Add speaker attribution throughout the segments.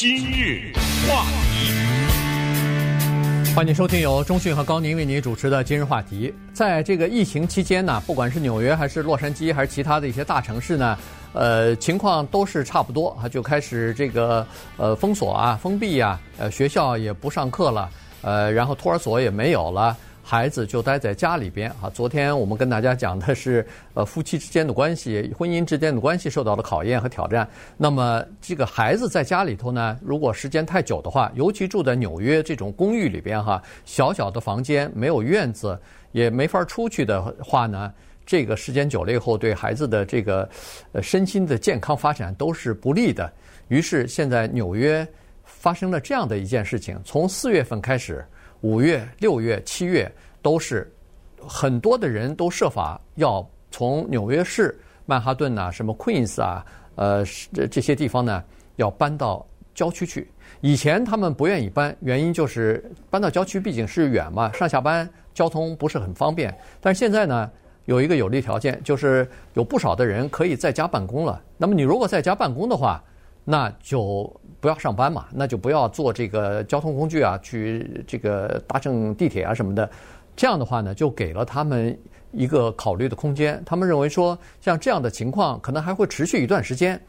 Speaker 1: 今日话题，
Speaker 2: 欢迎收听由中讯和高宁为您主持的今日话题。在这个疫情期间呢，不管是纽约还是洛杉矶还是其他的一些大城市呢，呃，情况都是差不多啊，就开始这个呃封锁啊、封闭啊，呃，学校也不上课了，呃，然后托儿所也没有了。孩子就待在家里边啊。昨天我们跟大家讲的是，呃，夫妻之间的关系、婚姻之间的关系受到了考验和挑战。那么这个孩子在家里头呢，如果时间太久的话，尤其住在纽约这种公寓里边哈，小小的房间没有院子，也没法出去的话呢，这个时间久了以后，对孩子的这个呃身心的健康发展都是不利的。于是现在纽约发生了这样的一件事情，从四月份开始。五月、六月、七月都是很多的人都设法要从纽约市曼哈顿呐、什么 Queens 啊、呃这这些地方呢，要搬到郊区去。以前他们不愿意搬，原因就是搬到郊区毕竟是远嘛，上下班交通不是很方便。但是现在呢，有一个有利条件，就是有不少的人可以在家办公了。那么你如果在家办公的话，那就不要上班嘛，那就不要坐这个交通工具啊，去这个搭乘地铁啊什么的。这样的话呢，就给了他们一个考虑的空间。他们认为说，像这样的情况可能还会持续一段时间。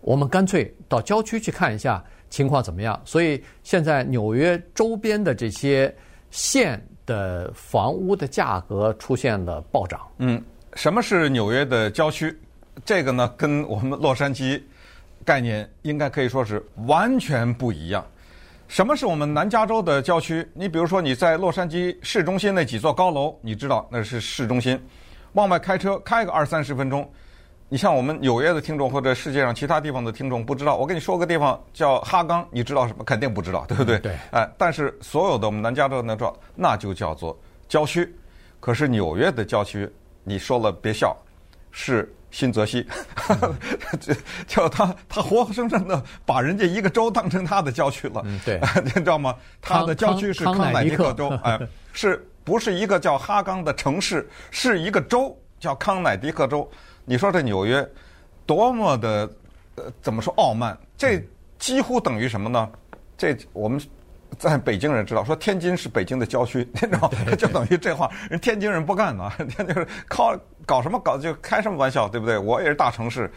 Speaker 2: 我们干脆到郊区去看一下情况怎么样。所以现在纽约周边的这些县的房屋的价格出现了暴涨。
Speaker 3: 嗯，什么是纽约的郊区？这个呢，跟我们洛杉矶。概念应该可以说是完全不一样。什么是我们南加州的郊区？你比如说你在洛杉矶市中心那几座高楼，你知道那是市中心。往外开车开个二三十分钟，你像我们纽约的听众或者世界上其他地方的听众不知道，我跟你说个地方叫哈岗，你知道什么？肯定不知道，对不对？
Speaker 2: 对。
Speaker 3: 哎，但是所有的我们南加州的那那就叫做郊区。可是纽约的郊区，你说了别笑，是。新泽西，就叫他，他活活生生的把人家一个州当成他的郊区了。
Speaker 2: 嗯，对，
Speaker 3: 你知道吗？他的郊区是康乃狄克州，哎，是不是一个叫哈冈的城市？是一个州叫康乃狄克州。你说这纽约多么的呃，怎么说傲慢？这几乎等于什么呢？这我们。在北京人知道说天津是北京的郊区，你知道 就等于这话，人天津人不干呢，天津人靠搞什么搞就开什么玩笑，对不对？我也是大城市，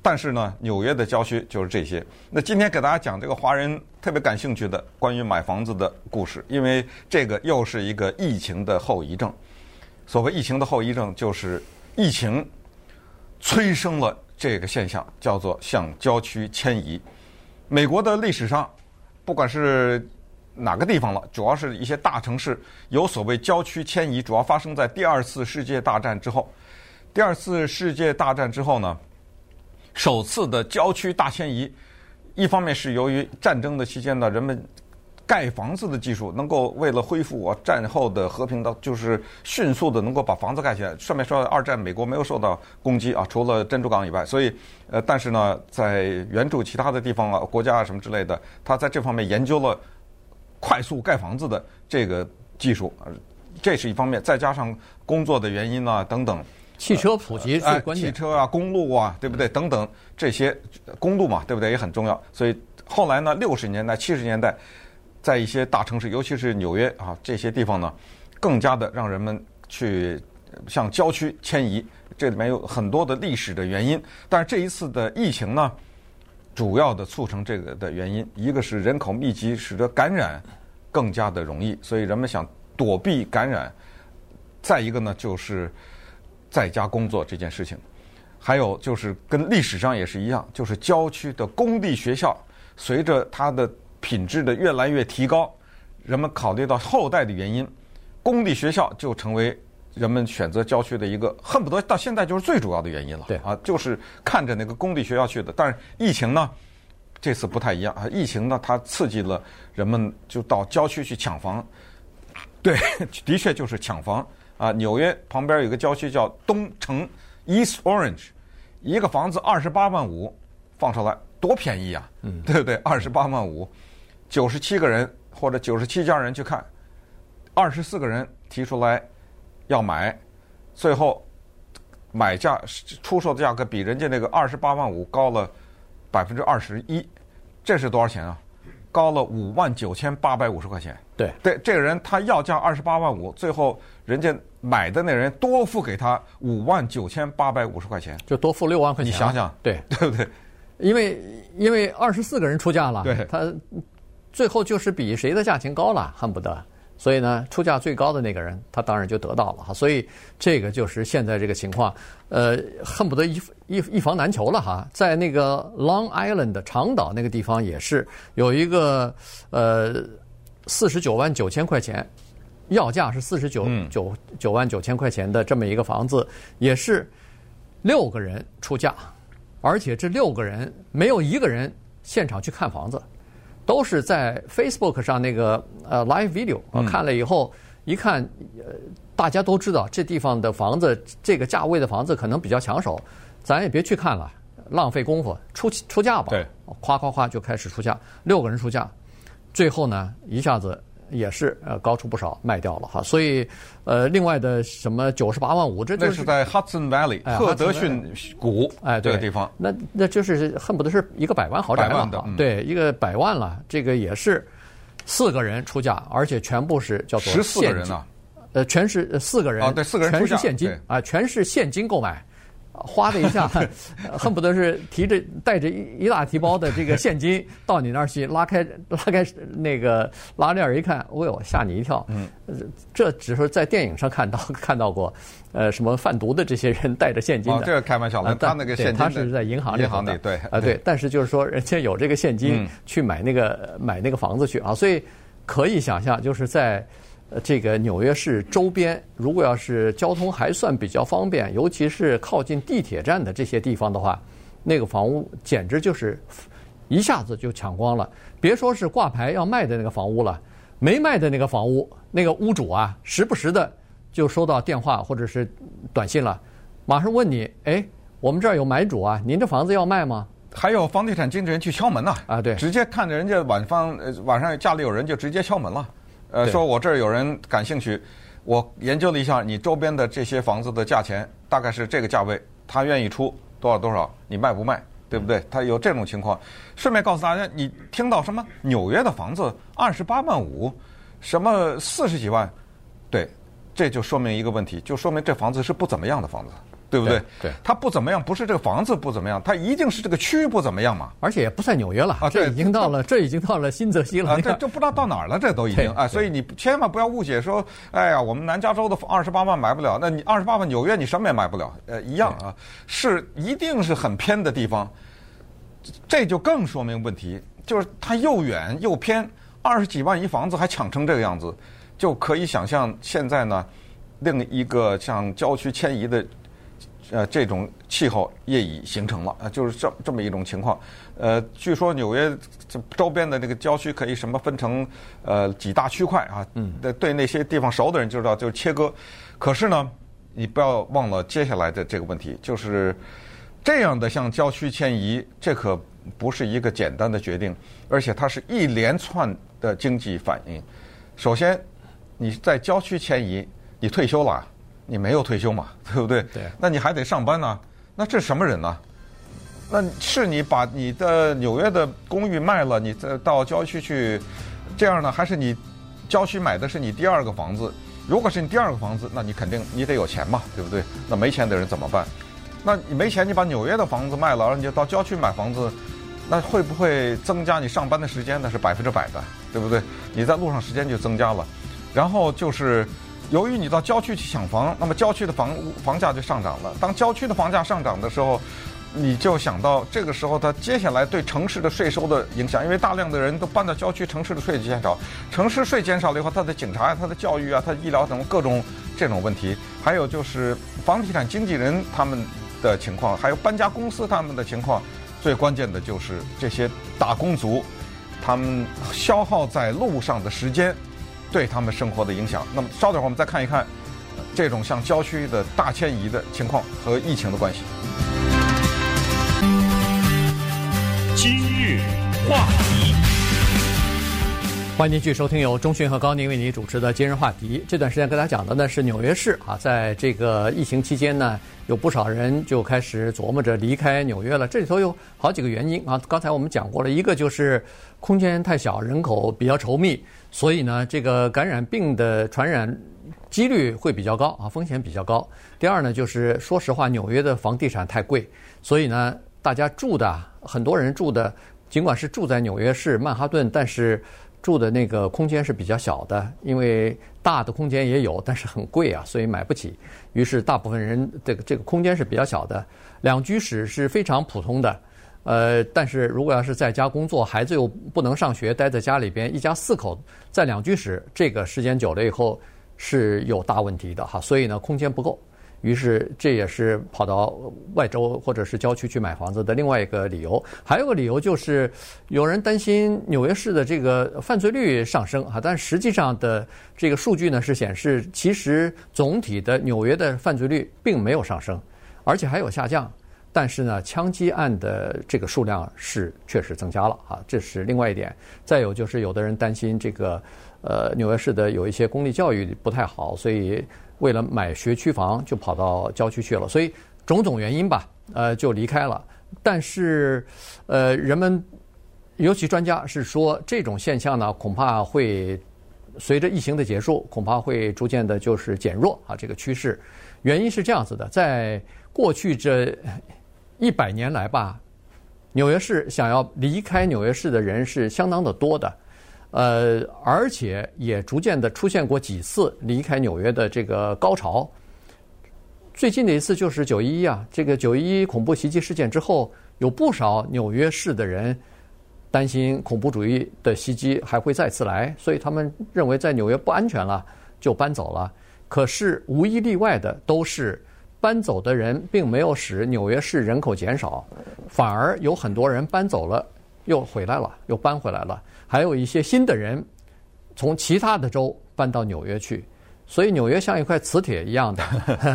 Speaker 3: 但是呢，纽约的郊区就是这些。那今天给大家讲这个华人特别感兴趣的关于买房子的故事，因为这个又是一个疫情的后遗症。所谓疫情的后遗症，就是疫情催生了这个现象，叫做向郊区迁移。美国的历史上，不管是哪个地方了？主要是一些大城市有所谓郊区迁移，主要发生在第二次世界大战之后。第二次世界大战之后呢，首次的郊区大迁移，一方面是由于战争的期间呢，人们盖房子的技术能够为了恢复我战后的和平的，就是迅速的能够把房子盖起来。顺便说，二战美国没有受到攻击啊，除了珍珠港以外，所以呃，但是呢，在援助其他的地方啊、国家啊什么之类的，他在这方面研究了。快速盖房子的这个技术，这是一方面，再加上工作的原因啊等等，
Speaker 2: 汽车普及最关键，
Speaker 3: 汽车啊、公路啊，对不对？等等这些公路嘛，对不对？也很重要。所以后来呢，六十年代、七十年代，在一些大城市，尤其是纽约啊这些地方呢，更加的让人们去向郊区迁移。这里面有很多的历史的原因，但是这一次的疫情呢，主要的促成这个的原因，一个是人口密集，使得感染更加的容易，所以人们想躲避感染；再一个呢，就是在家工作这件事情；还有就是跟历史上也是一样，就是郊区的公立学校，随着它的品质的越来越提高，人们考虑到后代的原因，公立学校就成为。人们选择郊区的一个恨不得到现在就是最主要的原因了。
Speaker 2: 对
Speaker 3: 啊，就是看着那个公立学校去的。但是疫情呢，这次不太一样啊。疫情呢，它刺激了人们就到郊区去抢房。对，的确就是抢房啊。纽约旁边有个郊区叫东城 （East Orange），一个房子二十八万五放出来，多便宜啊！嗯，对不对？二十八万五，九十七个人或者九十七家人去看，二十四个人提出来。要买，最后买价出售的价格比人家那个二十八万五高了百分之二十一，这是多少钱啊？高了五万九千八百五十块钱。
Speaker 2: 对
Speaker 3: 对，这个人他要价二十八万五，最后人家买的那人多付给他五万九千八百五十块钱，
Speaker 2: 就多付六万块钱。
Speaker 3: 你想想，
Speaker 2: 对
Speaker 3: 对不对？
Speaker 2: 因为因为二十四个人出价了，
Speaker 3: 对，
Speaker 2: 他最后就是比谁的价钱高了，恨不得。所以呢，出价最高的那个人，他当然就得到了哈。所以这个就是现在这个情况，呃，恨不得一一一房难求了哈。在那个 Long Island 的长岛那个地方也是有一个呃四十九万九千块钱，要价是四十九九九万九千块钱的这么一个房子，也是六个人出价，而且这六个人没有一个人现场去看房子。都是在 Facebook 上那个呃 live video，我看了以后一看，呃，大家都知道这地方的房子，这个价位的房子可能比较抢手，咱也别去看了，浪费功夫，出出价吧。
Speaker 3: 对，
Speaker 2: 夸夸夸就开始出价，六个人出价，最后呢一下子。也是呃高出不少卖掉了哈，所以呃另外的什么九十八万五，这就是
Speaker 3: 在 Hudson Valley 赫德逊谷哎这个地方，
Speaker 2: 那那就是恨不得是一个百万豪宅了哈，对一个百万了，这个也是四个人出价，而且全部是叫做
Speaker 3: 十四个人啊，
Speaker 2: 呃全是四个人，
Speaker 3: 对四个人
Speaker 2: 全是现金啊，全是现金购买。哗的一下，恨不得是提着带着一一大提包的这个现金到你那儿去，拉开 拉开那个拉链一看，哦呦，吓你一跳。嗯，这只是在电影上看到 看到过，呃，什么贩毒的这些人带着现金的。
Speaker 3: 哦，这个开玩笑了，他那个现金
Speaker 2: 他是在银行里。
Speaker 3: 银行里对
Speaker 2: 啊对，但是就是说人家有这个现金去买那个买那个房子去啊，所以可以想象就是在。这个纽约市周边，如果要是交通还算比较方便，尤其是靠近地铁站的这些地方的话，那个房屋简直就是一下子就抢光了。别说是挂牌要卖的那个房屋了，没卖的那个房屋，那个屋主啊，时不时的就收到电话或者是短信了，马上问你：哎，我们这儿有买主啊，您这房子要卖吗？
Speaker 3: 还有房地产经纪人去敲门呐！啊，
Speaker 2: 对，
Speaker 3: 直接看着人家晚方呃晚上家里有人就直接敲门了。呃，说我这儿有人感兴趣，我研究了一下你周边的这些房子的价钱，大概是这个价位，他愿意出多少多少，你卖不卖？对不对？他有这种情况。顺便告诉大家，你听到什么纽约的房子二十八万五，什么四十几万，对，这就说明一个问题，就说明这房子是不怎么样的房子。对不对？
Speaker 2: 对，
Speaker 3: 它不怎么样，不是这个房子不怎么样，它一定是这个区不怎么样嘛。
Speaker 2: 而且也不在纽约了啊，这已经到了，这已经到了新泽西了。
Speaker 3: 啊，这这不知道到哪儿了，这都已经哎，所以你千万不要误解说，哎呀，我们南加州的二十八万买不了，那你二十八万纽约你什么也买不了，呃，一样啊，是一定是很偏的地方，这就更说明问题，就是它又远又偏，二十几万一房子还抢成这个样子，就可以想象现在呢，另一个像郊区迁移的。呃，这种气候业已形成了，呃，就是这这么一种情况。呃，据说纽约这周边的这个郊区可以什么分成呃几大区块啊？嗯，对，对那些地方熟的人就知道，就是切割。可是呢，你不要忘了接下来的这个问题，就是这样的向郊区迁移，这可不是一个简单的决定，而且它是一连串的经济反应。首先，你在郊区迁移，你退休了。你没有退休嘛，对不对？
Speaker 2: 对。
Speaker 3: 那你还得上班呢。那这是什么人呢？那是你把你的纽约的公寓卖了，你再到郊区去，这样呢？还是你郊区买的是你第二个房子？如果是你第二个房子，那你肯定你得有钱嘛，对不对？那没钱的人怎么办？那你没钱，你把纽约的房子卖了，然后你就到郊区买房子，那会不会增加你上班的时间？那是百分之百的，对不对？你在路上时间就增加了，然后就是。由于你到郊区去抢房，那么郊区的房房价就上涨了。当郊区的房价上涨的时候，你就想到这个时候它接下来对城市的税收的影响，因为大量的人都搬到郊区，城市的税减少，城市税减少了以后，它的警察呀、它的教育啊、它的医疗等各种这种问题，还有就是房地产经纪人他们的情况，还有搬家公司他们的情况，最关键的就是这些打工族，他们消耗在路上的时间。对他们生活的影响。那么，稍等会儿我们再看一看这种像郊区的大迁移的情况和疫情的关系。
Speaker 1: 今日话题，
Speaker 2: 欢迎继续收听由中讯和高宁为您主持的今日话题。这段时间跟大家讲的呢是纽约市啊，在这个疫情期间呢，有不少人就开始琢磨着离开纽约了。这里头有好几个原因啊。刚才我们讲过了，一个就是空间太小，人口比较稠密，所以呢，这个感染病的传染几率会比较高啊，风险比较高。第二呢，就是说实话，纽约的房地产太贵，所以呢，大家住的很多人住的，尽管是住在纽约市曼哈顿，但是。住的那个空间是比较小的，因为大的空间也有，但是很贵啊，所以买不起。于是大部分人这个这个空间是比较小的，两居室是非常普通的。呃，但是如果要是在家工作，孩子又不能上学，待在家里边，一家四口在两居室，这个时间久了以后是有大问题的哈。所以呢，空间不够。于是，这也是跑到外州或者是郊区去买房子的另外一个理由。还有个理由就是，有人担心纽约市的这个犯罪率上升啊，但实际上的这个数据呢是显示，其实总体的纽约的犯罪率并没有上升，而且还有下降。但是呢，枪击案的这个数量是确实增加了啊，这是另外一点。再有就是，有的人担心这个呃纽约市的有一些公立教育不太好，所以。为了买学区房，就跑到郊区去了，所以种种原因吧，呃，就离开了。但是，呃，人们，尤其专家是说，这种现象呢，恐怕会随着疫情的结束，恐怕会逐渐的，就是减弱啊，这个趋势。原因是这样子的，在过去这一百年来吧，纽约市想要离开纽约市的人是相当的多的。呃，而且也逐渐的出现过几次离开纽约的这个高潮。最近的一次就是九一一啊，这个九一一恐怖袭击事件之后，有不少纽约市的人担心恐怖主义的袭击还会再次来，所以他们认为在纽约不安全了，就搬走了。可是无一例外的都是搬走的人并没有使纽约市人口减少，反而有很多人搬走了又回来了，又搬回来了。还有一些新的人从其他的州搬到纽约去，所以纽约像一块磁铁一样的，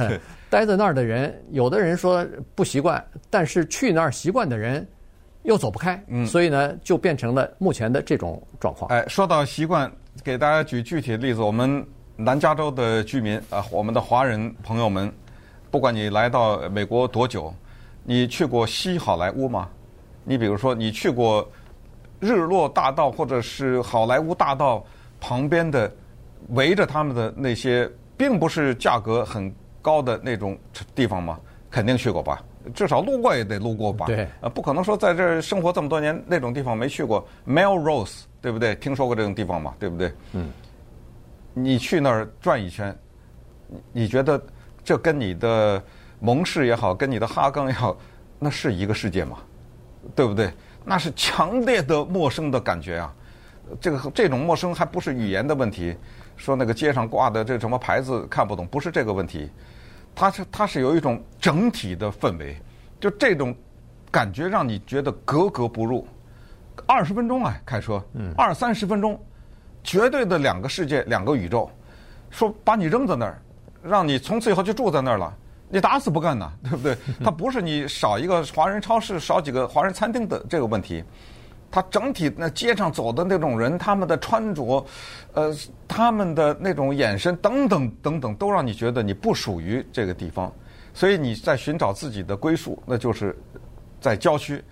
Speaker 2: 待在那儿的人，有的人说不习惯，但是去那儿习惯的人又走不开，嗯，所以呢，就变成了目前的这种状况。
Speaker 3: 哎，说到习惯，给大家举具体的例子，我们南加州的居民啊，我们的华人朋友们，不管你来到美国多久，你去过西好莱坞吗？你比如说，你去过。日落大道或者是好莱坞大道旁边的围着他们的那些，并不是价格很高的那种地方吗？肯定去过吧？至少路过也得路过吧？
Speaker 2: 对。
Speaker 3: 呃，不可能说在这儿生活这么多年，那种地方没去过。Melrose，对不对？听说过这种地方吗？对不对？嗯。你去那儿转一圈，你觉得这跟你的蒙氏也好，跟你的哈冈也好，那是一个世界吗？对不对？那是强烈的陌生的感觉啊！这个这种陌生还不是语言的问题，说那个街上挂的这什么牌子看不懂，不是这个问题，它是它是有一种整体的氛围，就这种感觉让你觉得格格不入。二十分钟啊，开车，二三十分钟，绝对的两个世界，两个宇宙，说把你扔在那儿，让你从此以后就住在那儿了。你打死不干呐，对不对？它不是你少一个华人超市、少几个华人餐厅的这个问题，它整体那街上走的那种人，他们的穿着，呃，他们的那种眼神等等等等，都让你觉得你不属于这个地方。所以你在寻找自己的归宿，那就是在郊区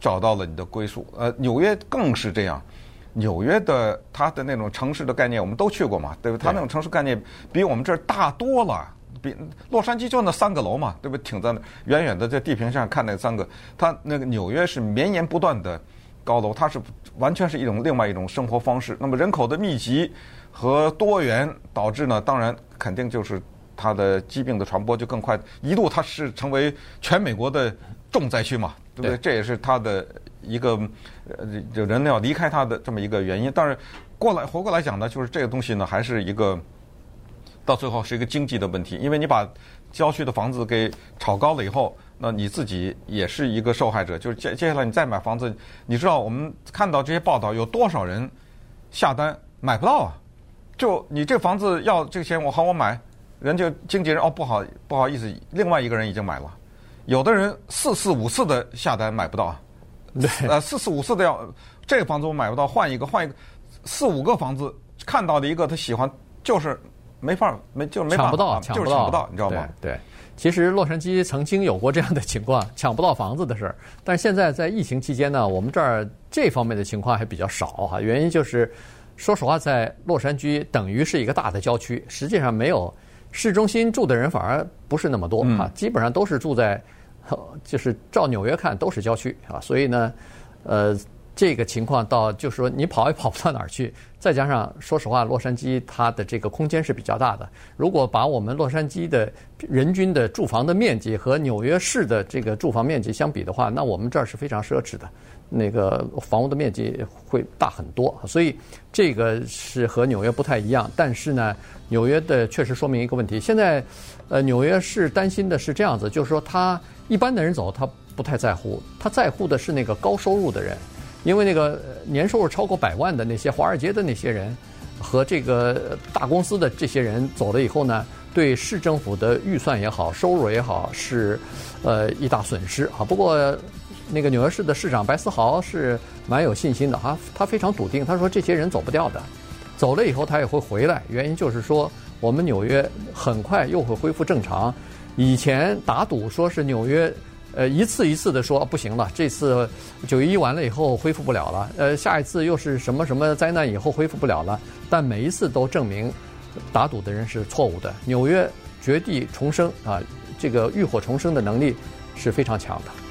Speaker 3: 找到了你的归宿。呃，纽约更是这样。纽约的它的那种城市的概念，我们都去过嘛，对不对？它那种城市概念比我们这儿大多了。比洛杉矶就那三个楼嘛，对不对？挺在那远远的在地平线看那三个，它那个纽约是绵延不断的高楼，它是完全是一种另外一种生活方式。那么人口的密集和多元导致呢，当然肯定就是它的疾病的传播就更快，一度它是成为全美国的重灾区嘛，对不？对，这也是它的一个呃，就人要离开他的这么一个原因。但是过来回过来讲呢，就是这个东西呢，还是一个。到最后是一个经济的问题，因为你把郊区的房子给炒高了以后，那你自己也是一个受害者。就是接接下来你再买房子，你知道我们看到这些报道，有多少人下单买不到啊？就你这房子要这个钱，我好我买，人就经纪人哦不好不好意思，另外一个人已经买了。有的人四次五次的下单买不到，
Speaker 2: 对，
Speaker 3: 呃四四五四的要这个房子我买不到，换一个换一个，四五个房子看到的一个他喜欢，就是没法没就是
Speaker 2: 没抢不到，
Speaker 3: 就是抢不到，你知道吗？
Speaker 2: 对，其实洛杉矶曾经有过这样的情况，抢不到房子的事儿。但是现在在疫情期间呢，我们这儿这方面的情况还比较少哈。原因就是，说实话，在洛杉矶等于是一个大的郊区，实际上没有市中心住的人反而不是那么多啊，基本上都是住在。就是照纽约看都是郊区啊，所以呢，呃，这个情况到就是说你跑也跑不到哪儿去。再加上说实话，洛杉矶它的这个空间是比较大的。如果把我们洛杉矶的人均的住房的面积和纽约市的这个住房面积相比的话，那我们这儿是非常奢侈的，那个房屋的面积会大很多。所以这个是和纽约不太一样。但是呢，纽约的确实说明一个问题。现在，呃，纽约市担心的是这样子，就是说他。一般的人走，他不太在乎，他在乎的是那个高收入的人，因为那个年收入超过百万的那些华尔街的那些人，和这个大公司的这些人走了以后呢，对市政府的预算也好，收入也好，是呃一大损失啊。不过那个纽约市的市长白思豪是蛮有信心的哈，他非常笃定，他说这些人走不掉的，走了以后他也会回来，原因就是说我们纽约很快又会恢复正常。以前打赌说是纽约，呃，一次一次的说不行了，这次九一一完了以后恢复不了了，呃，下一次又是什么什么灾难以后恢复不了了，但每一次都证明打赌的人是错误的。纽约绝地重生啊，这个浴火重生的能力是非常强的。